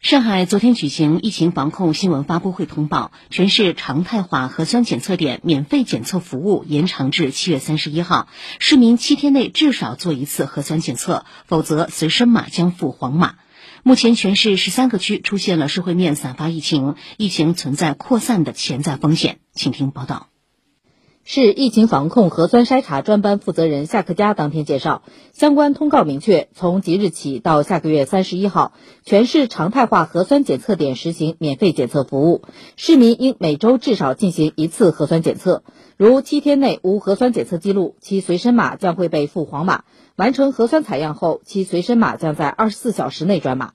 上海昨天举行疫情防控新闻发布会，通报全市常态化核酸检测点免费检测服务延长至七月三十一号，市民七天内至少做一次核酸检测，否则随身码将付黄码。目前全市十三个区出现了社会面散发疫情，疫情存在扩散的潜在风险。请听报道。市疫情防控核酸筛查专班负责人夏克佳当天介绍，相关通告明确，从即日起到下个月三十一号，全市常态化核酸检测点实行免费检测服务，市民应每周至少进行一次核酸检测。如七天内无核酸检测记录，其随身码将会被附黄码；完成核酸采样后，其随身码将在二十四小时内转码。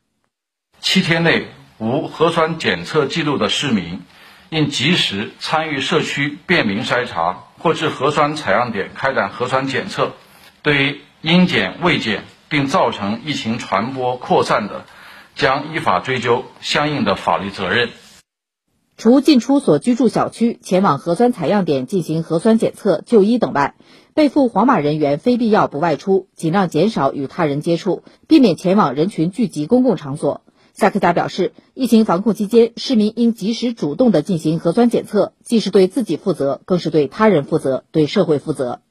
七天内无核酸检测记录的市民。应及时参与社区便民筛查或至核酸采样点开展核酸检测，对于应检未检并造成疫情传播扩散的，将依法追究相应的法律责任。除进出所居住小区、前往核酸采样点进行核酸检测、就医等外，被附黄码人员非必要不外出，尽量减少与他人接触，避免前往人群聚集公共场所。夏克佳表示，疫情防控期间，市民应及时主动的进行核酸检测，既是对自己负责，更是对他人负责，对社会负责。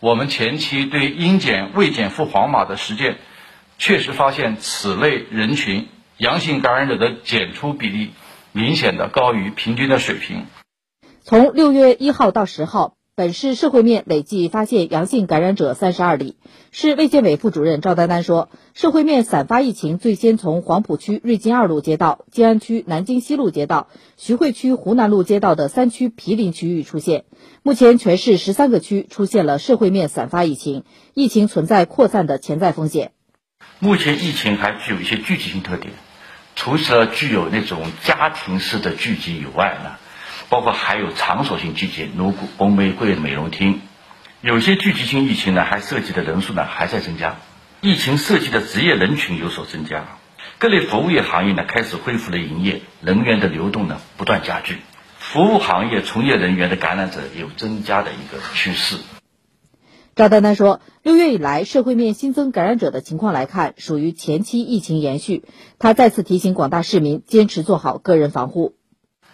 我们前期对应检未检复黄码的实践，确实发现此类人群阳性感染者的检出比例明显的高于平均的水平。从六月一号到十号。本市社会面累计发现阳性感染者三十二例。市卫健委副主任赵丹丹说，社会面散发疫情最先从黄浦区瑞金二路街道、静安区南京西路街道、徐汇区湖南路街道的三区毗邻区域出现。目前，全市十三个区出现了社会面散发疫情，疫情存在扩散的潜在风险。目前疫情还具有一些聚集性特点，除了具有那种家庭式的聚集以外呢？包括还有场所性聚集，如红玫瑰美容厅，有些聚集性疫情呢，还涉及的人数呢还在增加，疫情涉及的职业人群有所增加，各类服务业行业呢开始恢复了营业，人员的流动呢不断加剧，服务行业从业人员的感染者有增加的一个趋势。赵丹丹说，六月以来社会面新增感染者的情况来看，属于前期疫情延续。他再次提醒广大市民，坚持做好个人防护。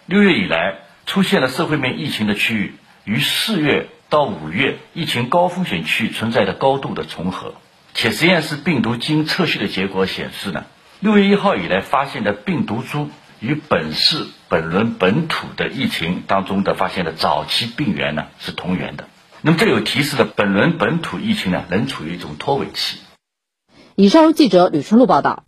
六月以来。出现了社会面疫情的区域，与四月到五月疫情高风险区域存在的高度的重合，且实验室病毒基因测序的结果显示呢，六月一号以来发现的病毒株与本市本轮本土的疫情当中的发现的早期病源呢是同源的，那么这有提示的本轮本土疫情呢仍处于一种脱尾期。以上由记者吕春露报道。